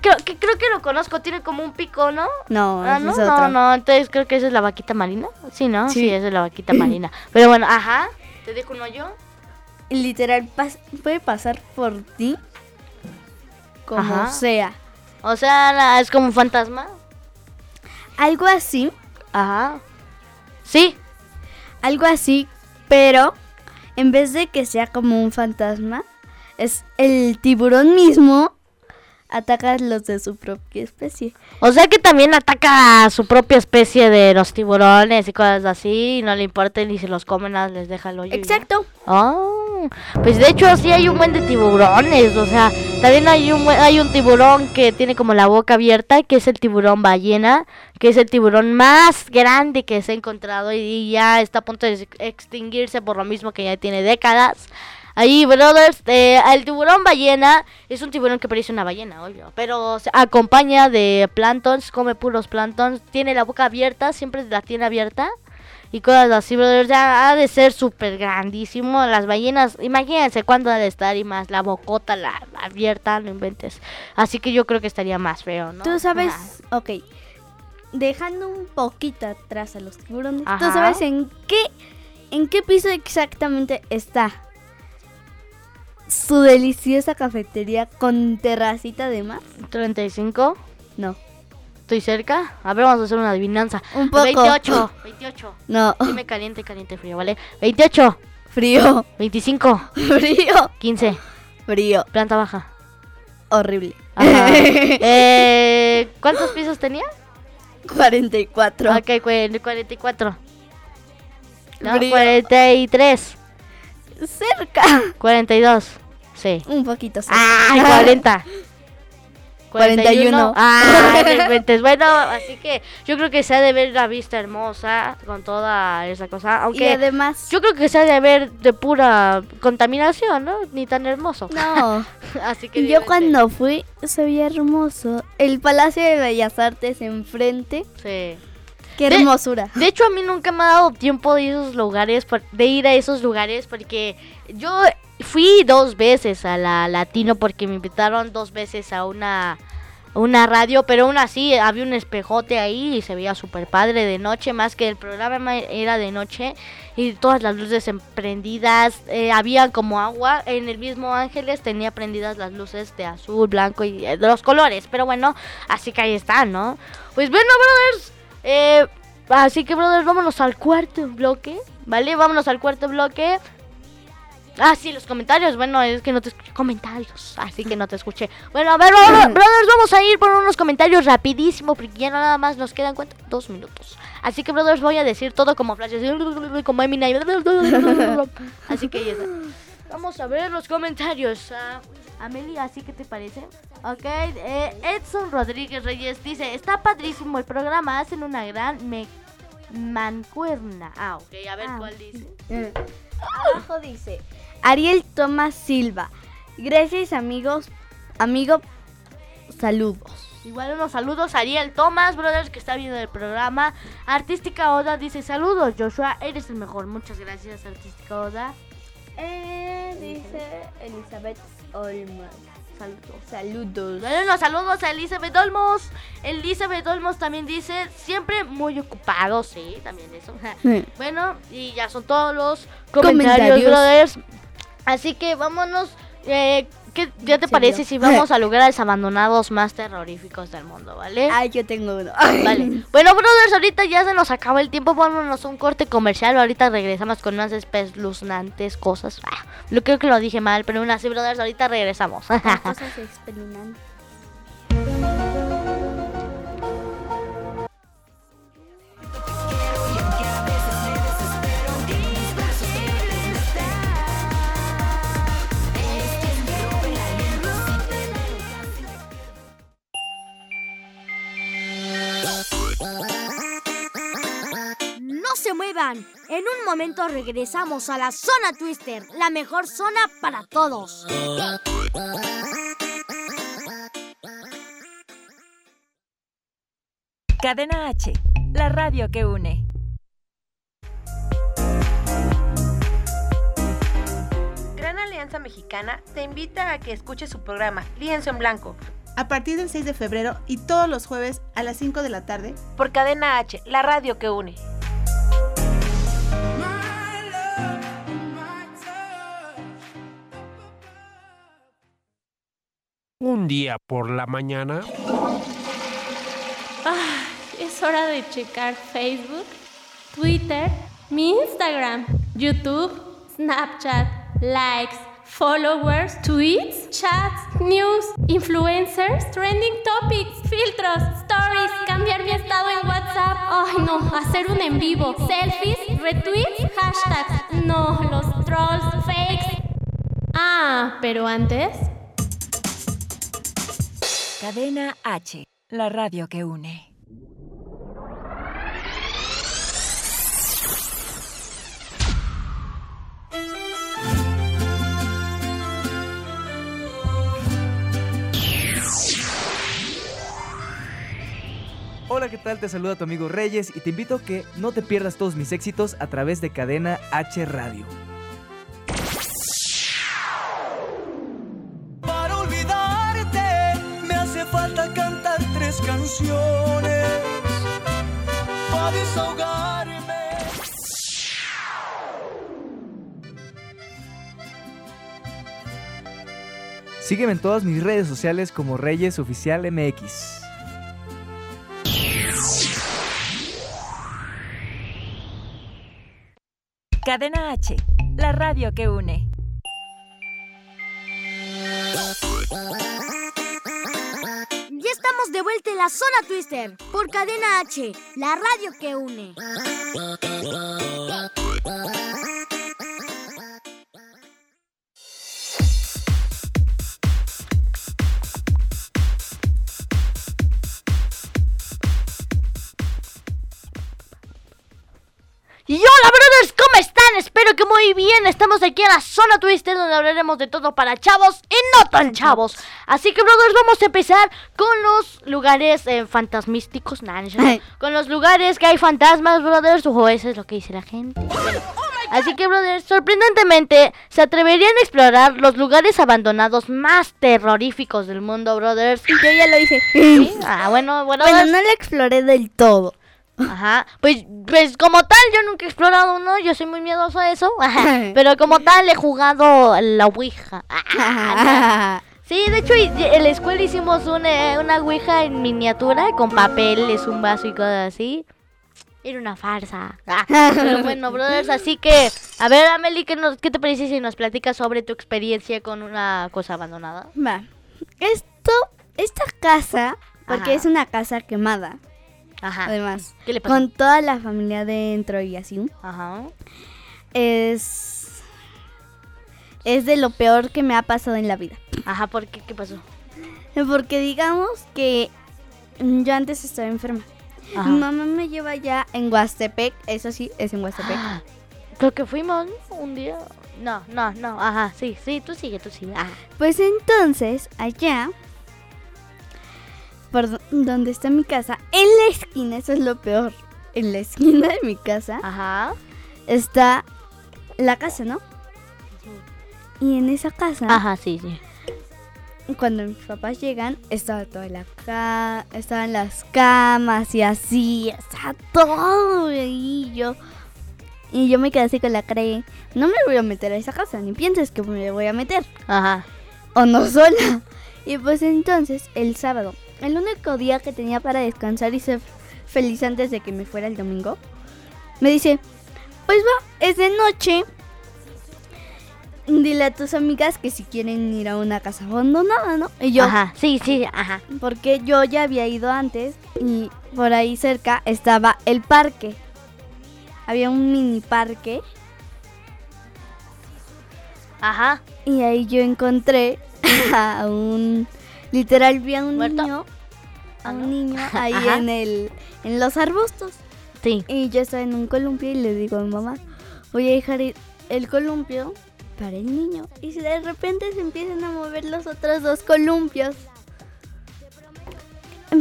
Creo que, creo que lo conozco, tiene como un pico, ¿no? No, Ah, no, es no, no, entonces creo que esa es la vaquita marina. Sí, ¿no? Sí, Sí. esa es la vaquita marina. Pero bueno, ajá, te dejo un hoyo. Literal, pas- puede pasar por ti como Ajá. sea. O sea, es como un fantasma. Algo así. Ajá. Sí. Algo así, pero en vez de que sea como un fantasma, es el tiburón mismo ataca a los de su propia especie. O sea que también ataca a su propia especie de los tiburones y cosas así, y no le importa ni se los comen, nada les deja el hoyo. Exacto. Oh, pues de hecho sí hay un buen de tiburones, o sea, también hay un hay un tiburón que tiene como la boca abierta, que es el tiburón ballena, que es el tiburón más grande que se ha encontrado y, ya está a punto de ex- extinguirse por lo mismo que ya tiene décadas. Ahí, brothers, eh, el tiburón ballena es un tiburón que parece una ballena, obvio, pero se acompaña de plantons, come puros plantons, tiene la boca abierta, siempre la tiene abierta y cosas así, brothers. Ya ha de ser súper grandísimo. Las ballenas, imagínense cuándo ha de estar y más la bocota la, la abierta, no inventes. Así que yo creo que estaría más feo, ¿no? Tú sabes, ok, dejando un poquito atrás a los tiburones, Ajá. ¿tú sabes en qué, en qué piso exactamente está su deliciosa cafetería con terracita de mar? 35. No. ¿Estoy cerca? A ver, vamos a hacer una adivinanza. Un poco. 28. 28. No. Dime caliente, caliente, frío, ¿vale? 28. Frío. 25. Frío. 15. Frío. Planta baja. Horrible. Ajá. eh, ¿Cuántos pisos tenía? 44. Ok, cu- 44. No, Frío. 43. Cerca. 42. Sí. Un poquito cerca. ¡Ay, 40! 41. ¡Ay, no inventes! Bueno, así que yo creo que se ha de ver la vista hermosa con toda esa cosa. Aunque Y además, yo creo que se ha de ver de pura contaminación, ¿no? Ni tan hermoso. no. así que Yo cuando fui se veía hermoso. El Palacio de Bellas Artes enfrente. Sí. Qué De- hermosura. De hecho, a mí nunca me ha dado tiempo de esos lugares, de ir a esos lugares, porque yo fui dos veces a la Latino porque me invitaron dos veces a una una radio, pero aún así había un espejote ahí y se veía súper padre de noche, más que el programa era de noche y todas las luces en- prendidas, eh, había como agua, en el mismo Ángeles tenía prendidas las luces de azul, blanco y de los colores, pero bueno, así que ahí está, ¿no? Pues bueno, brothers, eh, así que brothers, vámonos al cuarto bloque, ¿vale? Vámonos al cuarto bloque. Ah, sí, los comentarios. Bueno, es que no te escuché comentarios, así que no te escuché. Bueno, a ver, bro- brothers, vamos a ir por unos comentarios rapidísimo, porque ya nada más nos quedan ¿cuánto? dos minutos. Así que, brothers, voy a decir todo como flashes, como Eminem. Así que ya está. Vamos a ver los comentarios. Ah, Amelia, ¿así que te parece? Ok, eh, Edson Rodríguez Reyes dice, está padrísimo el programa, hacen una gran me mancuerna. Ah, ok, a ver cuál dice. Abajo dice Ariel Tomás Silva. Gracias amigos amigo, saludos. Igual unos saludos a Ariel Thomas, brothers, que está viendo el programa. Artística Oda dice saludos, Joshua, eres el mejor. Muchas gracias, Artística Oda. Eh, dice Elizabeth Olmos. Saludos. Saludos. Dale unos saludos a Elizabeth Olmos. Elizabeth Olmos también dice, siempre muy ocupado, sí, también eso. Sí. Bueno, y ya son todos los comentarios, Comentarios. brothers. Así que vámonos. Eh, ¿Qué ya te Sí, parece yo. si vamos a lugares abandonados más terroríficos del mundo, vale? Ay, yo tengo uno. Vale. Bueno, brothers, ahorita ya se nos acabó el tiempo. Vámonos a un corte comercial. Ahorita regresamos con más espeluznantes cosas. Ah, creo que lo dije mal, pero aún así, brothers, ahorita regresamos. Cosas espeluznantes. Muevan. En un momento regresamos a la zona Twister, la mejor zona para todos. Cadena H, la radio que une. Gran Alianza Mexicana te invita a que escuches su programa Lienzo en Blanco A partir del 6 de febrero y todos los jueves a las 5 de la tarde por Cadena H, la radio que une. Un día por la mañana, Ah, es hora de checar Facebook, Twitter, mi Instagram, YouTube, Snapchat, likes, followers, tweets, chats, news, influencers, trending topics, filtros, stories, cambiar mi estado en WhatsApp. Ay, no, hacer un en vivo, selfies, retweets, hashtags. No, los trolls, fakes. Ah, pero antes. Cadena H, la radio que une. Hola, ¿qué tal? Te saluda tu amigo Reyes y te invito a que no te pierdas todos mis éxitos a través de Cadena H Radio. Falta cantar tres canciones para desahogarme. Sígueme en todas mis redes sociales como Reyes Oficial MX. Cadena H, la radio que une. De vuelta en la zona Twister por Cadena H, la radio que une. Y. Espero que muy bien. Estamos aquí en la zona Twister donde hablaremos de todo para chavos y no tan chavos. Así que, brothers, vamos a empezar con los lugares eh, fantasmísticos. Nah, no con los lugares que hay fantasmas, brothers. O eso es lo que dice la gente. Bueno, Así que, brothers, sorprendentemente, se atreverían a explorar los lugares abandonados más terroríficos del mundo, brothers. Yo ya lo hice. ¿Sí? Ah, bueno, bueno. Bueno, brothers. no lo exploré del todo. Ajá, pues, pues como tal, yo nunca he explorado uno, yo soy muy miedoso a eso. Ajá, pero como tal, he jugado la Ouija. No. Sí, de hecho, en la escuela hicimos una, una Ouija en miniatura con papeles, un vaso y cosas así. Era una farsa. Ah, pero bueno, brothers, así que, a ver, Amelie, ¿qué, nos, ¿qué te parece si nos platicas sobre tu experiencia con una cosa abandonada? Va. Esto, esta casa, porque Ajá. es una casa quemada. Ajá. Además, ¿Qué le pasó? con toda la familia dentro y así. Ajá. Es. Es de lo peor que me ha pasado en la vida. Ajá, ¿por qué? ¿Qué pasó? Porque digamos que yo antes estaba enferma. Ajá. Mi mamá me lleva ya en Huastepec, eso sí, es en Huastepec. Creo que fuimos un día. No, no, no, ajá, sí, sí, tú sigue, tú sigue. Ajá. Pues entonces, allá, por do- donde está mi casa, en la esquina, eso es lo peor, en la esquina de mi casa, Ajá. está la casa, ¿no? Y en esa casa, Ajá, sí, sí. cuando mis papás llegan, estaba toda la ca estaban las camas y así, estaba todo ahí. Yo, y yo me quedé así con la cara de, no me voy a meter a esa casa, ni pienses que me voy a meter. Ajá. O no sola. Y pues entonces, el sábado, el único día que tenía para descansar y ser feliz antes de que me fuera el domingo, me dice, pues va, es de noche. Dile a tus amigas que si quieren ir a una casa abandonada, ¿no? Y yo, Ajá, sí, sí, ajá. porque yo ya había ido antes y por ahí cerca estaba el parque. Había un mini parque Ajá. y ahí yo encontré a un literal vi a un niño a un niño ahí Ajá. en el en los arbustos. Sí. Y yo estaba en un columpio y le digo a mi mamá, voy a dejar el- el columpio para el niño. Y si de repente se empiezan a mover los otros dos columpios.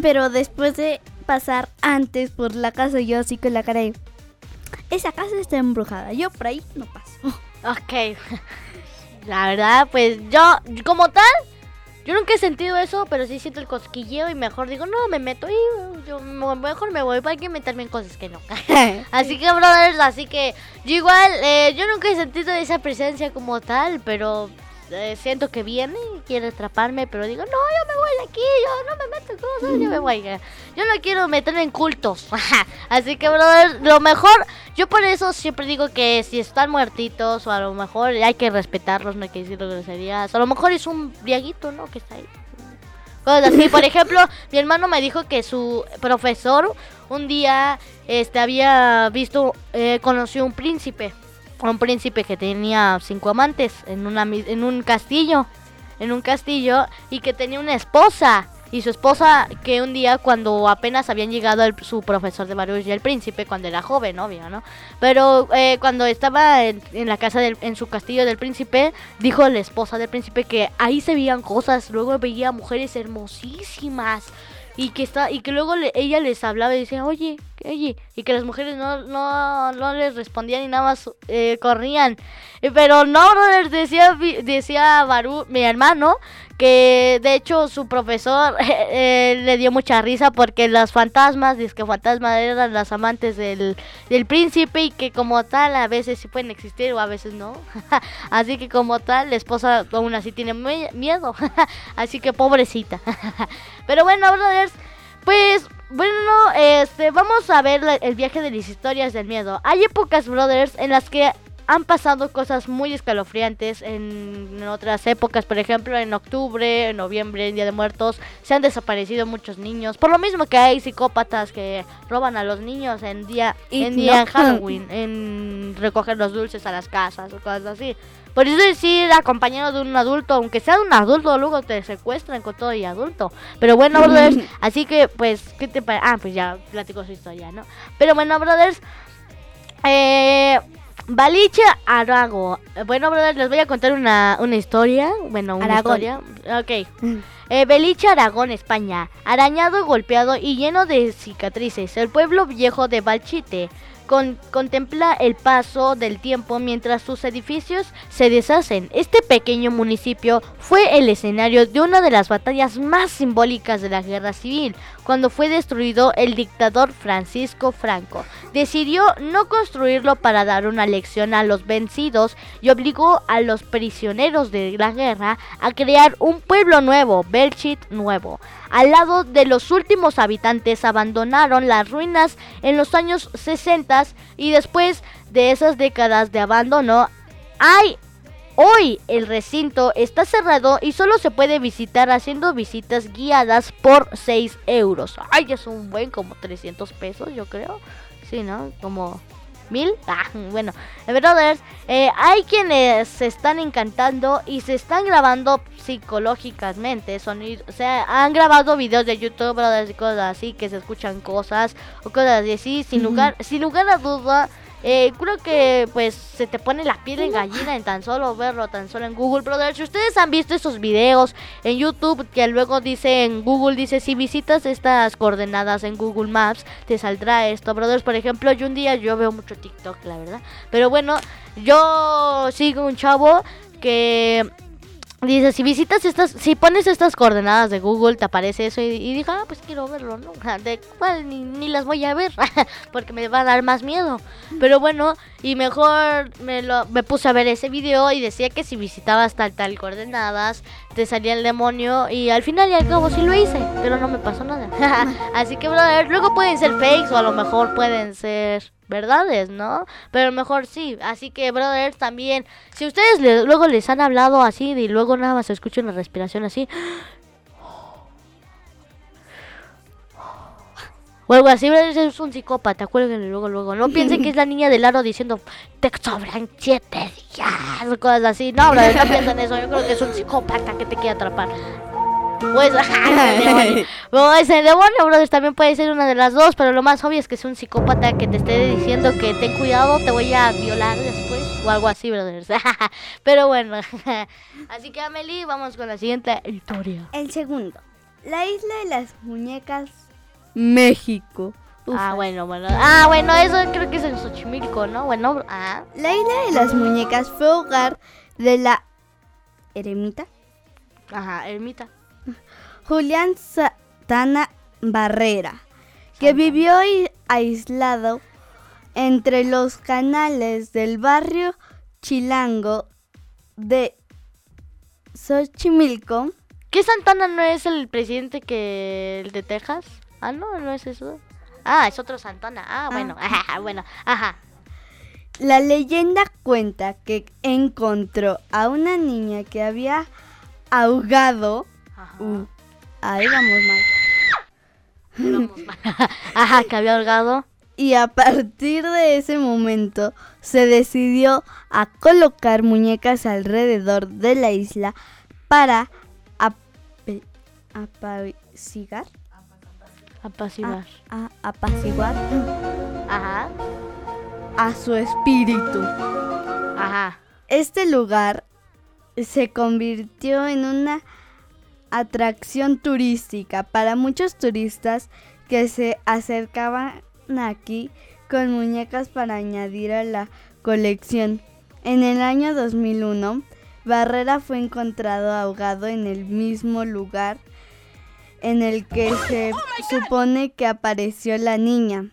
Pero después de pasar antes por la casa, yo así con la cara de... Esa casa está embrujada, yo por ahí no paso. Ok. La verdad, pues yo, como tal, yo nunca he sentido eso, pero sí siento el cosquilleo y mejor digo, no, me meto y yo me- mejor me voy para que meterme en cosas que no. así que, brothers, así que yo igual, eh, yo nunca he sentido esa presencia como tal, pero eh, siento que viene y quiere atraparme, pero digo, no, yo me voy de aquí, yo no me meto en cosas, yo me voy. Yo no quiero meterme en cultos. así que, brothers, lo mejor, yo por eso siempre digo que si están muertitos o a lo mejor hay que respetarlos, no hay que decir groserías. A lo mejor es un viejito, ¿no? Que está ahí. Cosas así. Por ejemplo, mi hermano me dijo que su profesor un día este había visto, eh, conoció un príncipe. Un príncipe que tenía cinco amantes en, una, en un castillo. En un castillo y que tenía una esposa. Y su esposa que un día cuando apenas habían llegado el- su profesor de Baruch y el príncipe, cuando era joven, obvio, ¿no? Pero eh, cuando estaba en, en la casa, del, en su castillo del príncipe, dijo la esposa del príncipe que ahí se veían cosas, luego veía mujeres hermosísimas. Y que, está, y que luego le- ella les hablaba y decía, oye, y que las mujeres no, no, no les respondían y nada más eh, corrían. Eh, Pero no, brother, decía, decía Baru, mi hermano, que de hecho su profesor eh, le dio mucha risa porque las fantasmas, dice que fantasmas eran las amantes del, del príncipe y que como tal a veces sí pueden existir o a veces no. así que como tal la esposa aún así tiene miedo. así que pobrecita. Pero bueno, brothers, pues bueno, este, vamos a ver el viaje de las historias del miedo. Hay épocas, brothers, en las que han pasado cosas muy escalofriantes en, otras épocas, por ejemplo, en octubre, en noviembre, en Día de Muertos, se han desaparecido muchos niños. Por lo mismo que hay psicópatas que roban a los niños en día, en día no. Halloween, en recoger los dulces a las casas o cosas así. Por eso decir acompañado de un adulto, aunque sea de un adulto, luego te secuestran con todo y adulto. Pero bueno, brothers, así que pues, ¿qué te parece? Ah, pues ya platico su historia, ¿no? Pero bueno, brothers, eh, Balicha Arago. Bueno, brothers, les voy a contar una, una historia. Bueno, una Aragón. historia. Ok. Eh, Beliche, Aragón, España. Arañado, golpeado y lleno de cicatrices. El pueblo viejo de Balchite con- contempla el paso del tiempo mientras sus edificios se deshacen. Este pequeño municipio fue el escenario de una de las batallas más simbólicas de la guerra civil, cuando fue destruido el dictador Francisco Franco. Decidió no construirlo para dar una lección a los vencidos y obligó a los prisioneros de la guerra a crear un pueblo nuevo, Belchit Nuevo. Al lado de los últimos habitantes abandonaron las ruinas en los años 60 y después de esas décadas de abandono hay Hoy el recinto está cerrado y solo se puede visitar haciendo visitas guiadas por 6 euros. Ay, es un buen como 300 pesos, yo creo. Sí, ¿no? Como mil. Ah, bueno, brothers, eh, hay quienes se están encantando y se están grabando psicológicamente. Sonido, o sea, han grabado videos de YouTube, brothers, y cosas así, que se escuchan cosas o cosas así. Sin lugar, sin lugar a duda, Eh, creo que pues se te pone la piel en gallina en tan solo verlo, tan solo en Google Brothers. Si ustedes han visto esos videos en YouTube que luego dice en Google, dice si visitas estas coordenadas en Google Maps, te saldrá esto, Brothers. Por ejemplo, yo un día yo veo mucho TikTok, la verdad. Pero bueno, yo sigo un chavo que Dice, si visitas estas, si pones estas coordenadas de Google, te aparece eso y, y dije, ah, pues quiero verlo, ¿no? De cuál ni, ni las voy a ver, porque me va a dar más miedo. Pero bueno, y mejor me, lo, me puse a ver ese video y decía que si visitabas tal, tal coordenadas, te salía el demonio y al final y al cabo sí lo hice, pero no me pasó nada. Así que, brother, luego pueden ser fakes o a lo mejor pueden ser verdades, ¿no? Pero mejor sí. Así que, brothers, también, si ustedes le- luego les han hablado así y luego nada más escuchan la respiración así, o algo así, es un psicópata, cuélguenle luego, luego. No piensen que es la niña del aro diciendo, te sobran siete días, cosas así. No, brothers, no piensen eso. Yo creo que es un psicópata que te quiere atrapar. Pues, ajá, ese demonio. Demonio, brothers, también puede ser una de las dos, pero lo más obvio es que es un psicópata que te esté diciendo que ten cuidado, te voy a violar después, o algo así, brothers. pero bueno, así que Amelie, vamos con la siguiente historia. El segundo. La isla de las muñecas México. Ah, bueno, bueno. Ah, bueno, eso creo que es en Xochimilco, ¿no? Bueno, ah. La isla de las muñecas fue hogar de la eremita Ajá, ermita. Julián Satana Barrera, que vivió ai- aislado entre los canales del barrio chilango de Xochimilco. ¿Qué Santana no es el presidente que el de Texas? Ah, no, no es eso. Ah, es otro Santana. Ah, bueno, ajá, bueno, ajá. La leyenda cuenta que encontró a una niña que había ahogado. Uh, ahí vamos mal. Ajá, que había ahogado. Y a partir de ese momento se decidió a colocar muñecas alrededor de la isla para apaciguar. Apaciguar. A- a- apaciguar. Ajá. A su espíritu. Ajá. Este lugar se convirtió en una atracción turística para muchos turistas que se acercaban aquí con muñecas para añadir a la colección. En el año 2001, Barrera fue encontrado ahogado en el mismo lugar en el que se supone que apareció la niña.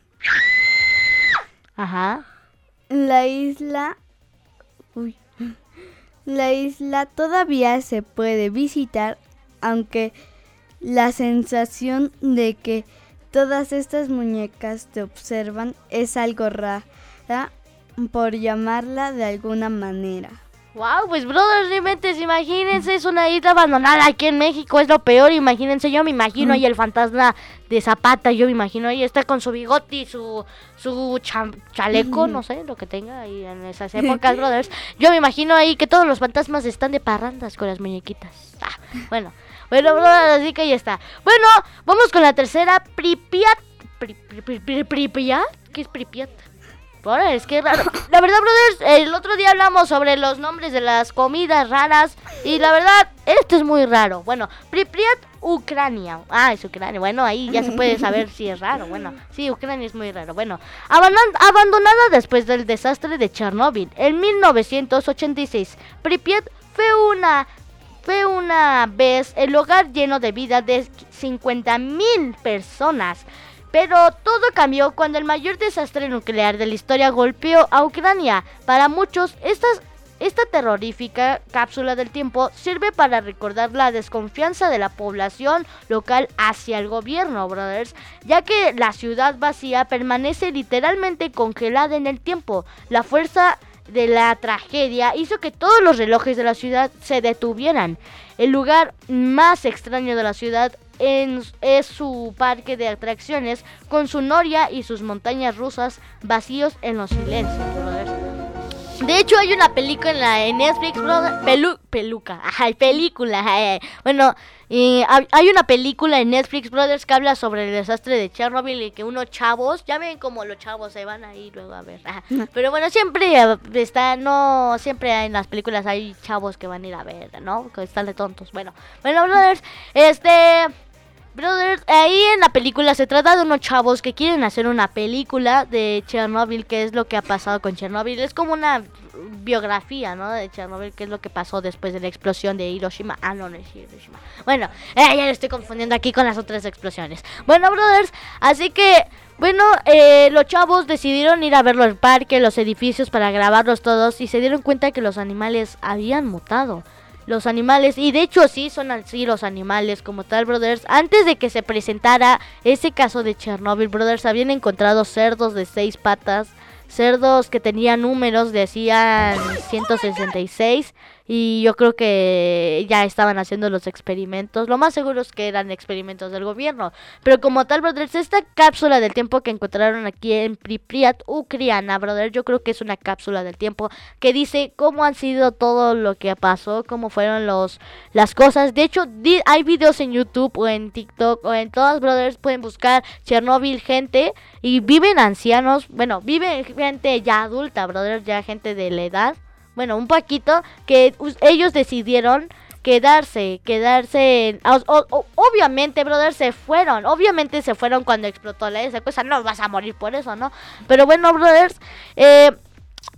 Ajá. La isla... Uy. La isla todavía se puede visitar, aunque la sensación de que todas estas muñecas te observan es algo rara, por llamarla de alguna manera. Wow, pues brothers, realmente, imagínense, es una isla abandonada aquí en México, es lo peor, imagínense, yo me imagino ahí el fantasma de Zapata, yo me imagino ahí está con su bigote y su, su cham- chaleco, no sé, lo que tenga ahí en esas épocas, brothers. Yo me imagino ahí que todos los fantasmas están de parrandas con las muñequitas. Ah, bueno, bueno, brothers, así que ahí está. Bueno, vamos con la tercera, Pripyat. Pri- pri- pri- pri- Pripyat, ¿qué es Pripyat? Ahora, es que. La verdad, brothers, el otro día hablamos sobre los nombres de las comidas raras. Y la verdad, esto es muy raro. Bueno, Pripyat, Ucrania. Ah, es Ucrania. Bueno, ahí ya se puede saber si es raro. Bueno, sí, Ucrania es muy raro. Bueno, abandonada después del desastre de Chernóbil en 1986. Pripyat fue una fue una vez el hogar lleno de vida de 50 mil personas. Pero todo cambió cuando el mayor desastre nuclear de la historia golpeó a Ucrania. Para muchos, esta terrorífica cápsula del tiempo sirve para recordar la desconfianza de la población local hacia el gobierno, brothers, ya que la ciudad vacía permanece literalmente congelada en el tiempo. La fuerza de la tragedia hizo que todos los relojes de la ciudad se detuvieran. El lugar más extraño de la ciudad en- es su parque de atracciones con su noria y sus montañas rusas vacíos en los silencios. De hecho, hay una película en Netflix, brother. Pelu peluca. Ajá, película. ajá, Bueno, hay una película en Netflix, brothers, que habla sobre el desastre de Chernobyl y que unos chavos, ya ven como los chavos se van ahí luego a ver. Pero bueno, siempre eh, está, no, siempre en las películas hay chavos que van a ir a ver, ¿no? Que están de tontos. Bueno, bueno, brothers, este. Brothers, ahí en la película se trata de unos chavos que quieren hacer una película de Chernobyl, que es lo que ha pasado con Chernobyl. Es como una biografía, ¿no? De Chernobyl, que es lo que pasó después de la explosión de Hiroshima. Ah, no, no es Hiroshima. Bueno, eh, ya lo estoy confundiendo aquí con las otras explosiones. Bueno, brothers, así que, bueno, eh, los chavos decidieron ir a verlo al parque, los edificios, para grabarlos todos y se dieron cuenta que los animales habían mutado los animales y de hecho sí son así los animales como tal brothers. Antes de que se presentara ese caso de Chernobyl brothers habían encontrado cerdos de seis patas cerdos que tenían números decían 166 y yo creo que ya estaban haciendo los experimentos. Lo más seguro es que eran experimentos del gobierno. Pero como tal brothers esta cápsula del tiempo que encontraron aquí en Pripyat Ucrania brother yo creo que es una cápsula del tiempo que dice cómo han sido todo lo que pasó cómo fueron los las cosas. De hecho di- hay videos en YouTube o en TikTok o en todas brothers pueden buscar Chernobyl gente y viven ancianos bueno viven gente ya adulta brothers ya gente de la edad bueno, un poquito, que ellos decidieron quedarse, quedarse, o- obviamente, brother, se fueron, obviamente se fueron cuando explotó la esa cosa, no vas a morir por eso, ¿no? Pero bueno, brothers, eh,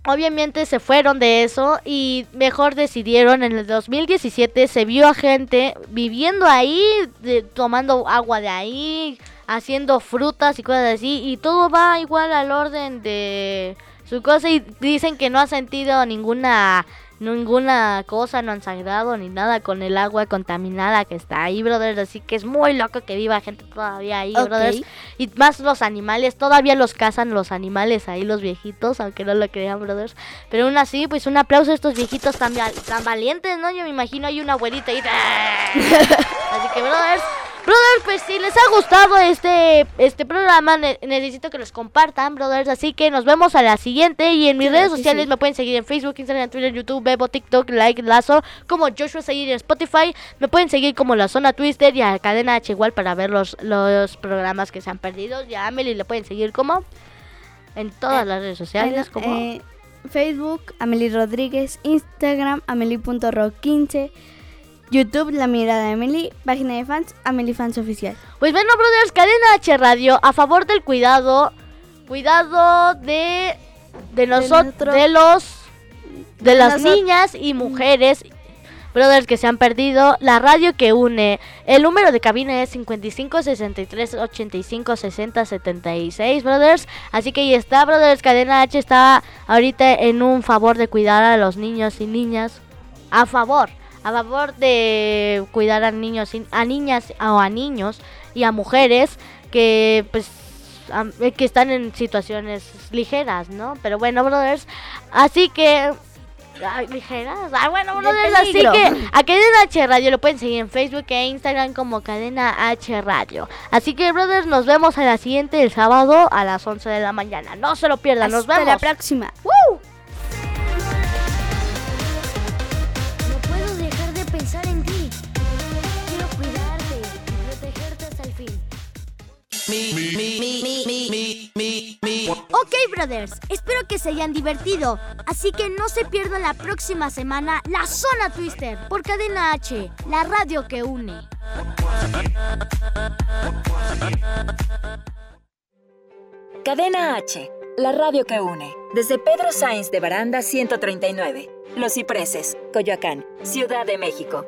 obviamente se fueron de eso y mejor decidieron en el 2017 se vio a gente viviendo ahí, de- tomando agua de ahí, haciendo frutas y cosas así y todo va igual al orden de su cosa y dicen que no ha sentido ninguna ninguna cosa, no han sangrado ni nada con el agua contaminada que está ahí, brothers, así que es muy loco que viva gente todavía ahí, brothers. Y más los animales, todavía los cazan los animales ahí, los viejitos, aunque no lo crean, brothers. Pero aún así, pues un aplauso a estos viejitos tan, tan valientes, ¿no? Yo me imagino hay una abuelita ahí. así que, brothers, brothers, pues si les ha gustado este, este programa, ne- necesito que los compartan, brothers. Así que nos vemos a la siguiente. Y en mis redes sociales sí. me pueden seguir en Facebook, Instagram, Twitter, YouTube, Bebo, TikTok, Like, Lazo, como Joshua Seguir en Spotify. Me pueden seguir como La Zona Twister y a Cadena H igual para ver los, los programas que se han perdido. Y a Amelie le pueden seguir como en todas las redes sociales. Como eh, Facebook, Amelie Rodríguez, Instagram, Amelie.ro15, YouTube, La Mirada de Amelie, página de fans, Amelie Fans Oficial. Pues bueno, brothers, Cadena H Radio a favor del cuidado, cuidado de de nosotros, de los de las niñas y mujeres, brothers que se han perdido, la radio que une. El número de cabina es 55 63 85 60 76, brothers. Así que ahí está, brothers, Cadena H está ahorita en un favor de cuidar a los niños y niñas a favor, a favor de cuidar a niños, a niñas o a niños y a mujeres que pues eh, que están en situaciones ligeras, ¿no? Pero bueno, brothers, así que ay, ligeras. Ah, bueno, brothers, así que a Cadena H Radio lo pueden seguir en Facebook e Instagram como Cadena H Radio. Así que, brothers, nos vemos a la siguiente el sábado a las 11 de la mañana. No se lo pierdan, nos Hasta vemos. la próxima. ¡Woo! Ok, brothers, espero que se hayan divertido. Así que no se pierdan la próxima semana la Zona Twister por Cadena H, la radio que une. Cadena H, la radio que une. Desde Pedro Sainz de Baranda 139, Los Cipreses, Coyoacán, Ciudad de México.